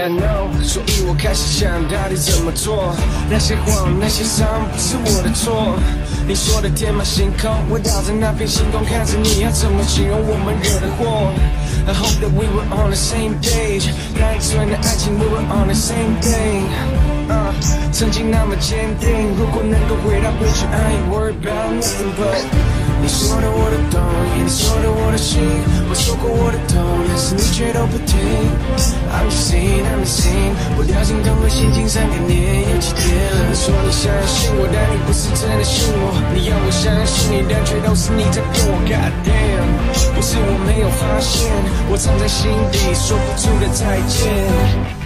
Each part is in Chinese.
I know，所以我开始想到底怎么做。那些谎，那些伤，不是我的错。你说的天马行空，我倒在那片星空，看着你要怎么形容我们惹的祸。I hope that we were on the same page，单纯的爱情，we were on the same thing。uh, 曾经那么坚定，如果能够回到过去，I ain't worried about nothing but。你说的我都懂，你说的我都信，我说过我的痛，但是你却都不听。I'm sing im sing 我掉进同个陷阱三个年有几天了？你说你相信我，但你不是真的信我。你要我相信你，但却都是你在骗我。God damn，不是我没有发现，我藏在心底说不出的再见。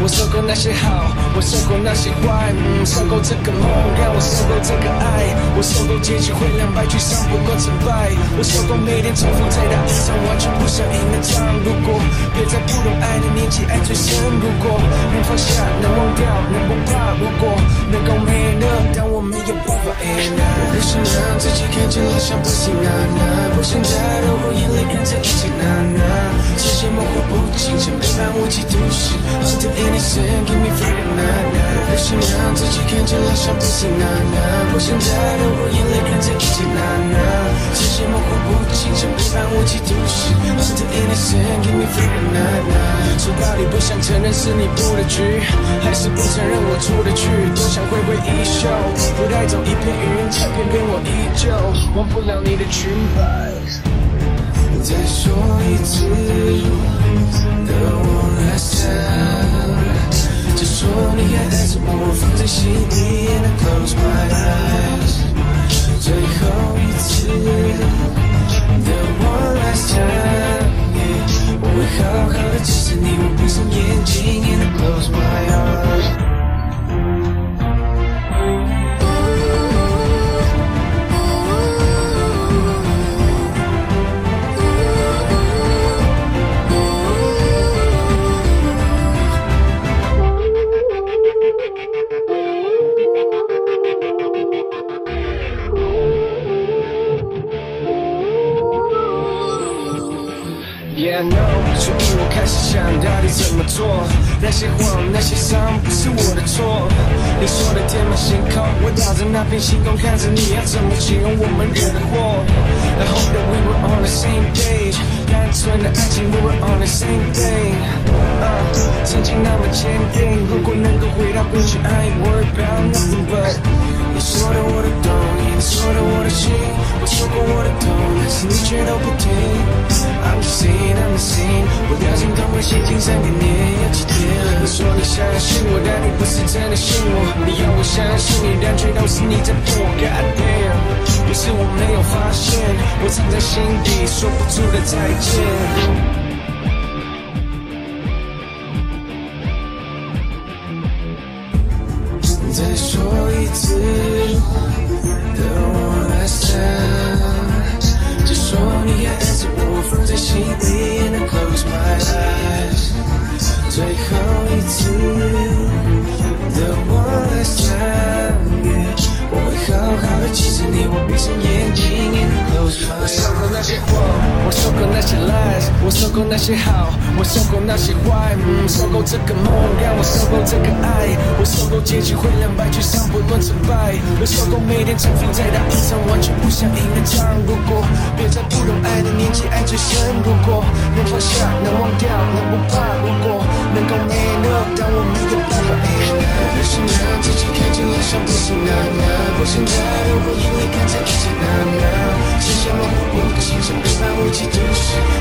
我受过那些好，我受过那些坏，嗯，受够这个梦，让我受够这个爱，我受够结局会两败俱伤，不过成败，我受够每天重复在打一场完全不想赢的仗。如果别在不懂爱的年纪爱最深，如果能放下，能忘掉，能不怕，如果能够没了，但我没有办法 end up。我不想让自己看起来像不行啊那，不想糊不清，像背叛无期徒刑。Until innocent, give me freedom 呐呐，我不想让自己看起来像不行啊那，不想再流过眼泪看着一起呐呐，视线模糊不清，像背叛无期徒刑。Until innocent, give me freedom 呐呐，说到底不想承认是你布的局，还是不承认我出的去，多想挥挥衣袖，不带走一片云彩，偏偏我依旧忘不了你的裙摆。再说一次，The one last time，就说你还爱着我，放在心里，and I close my eyes。I know，所以我开始想到底怎么做。那些谎，那些伤，不是我的错。你说的天马行空，我倒在那片星空，看着你要怎么形容我们惹的祸。I hope that we were on the same page，单纯的爱情，we were on the same thing 曾经那么坚定，如果能够回到过去，I ain't worried about nothing but。你说的我都懂，你说的我都信，我说过我的痛，但是你却都不听。I'm the scene, I'm the scene 我掉进同个陷阱三个年有几天了？你说你相信我，但你不是真的信我。你要我相信你，但却都是你在骗我。God damn，不是我没有发现，我藏在心底说不出的再见。我受够那些好，我受够那些坏，嗯，受够这个梦，让我受够这个爱，我受够结局会两败俱伤，不论成败，我受够每天重复在打一场完全不想赢的仗。如果别在不懂爱的年纪爱最深，如果能放下，能忘掉，能不怕，如果能够没了，但我没有办法 end up。不想让自己看起来像不行啊那，不想再流过眼泪看着一起呐呐，视线模糊不清，像背叛无期徒刑。Until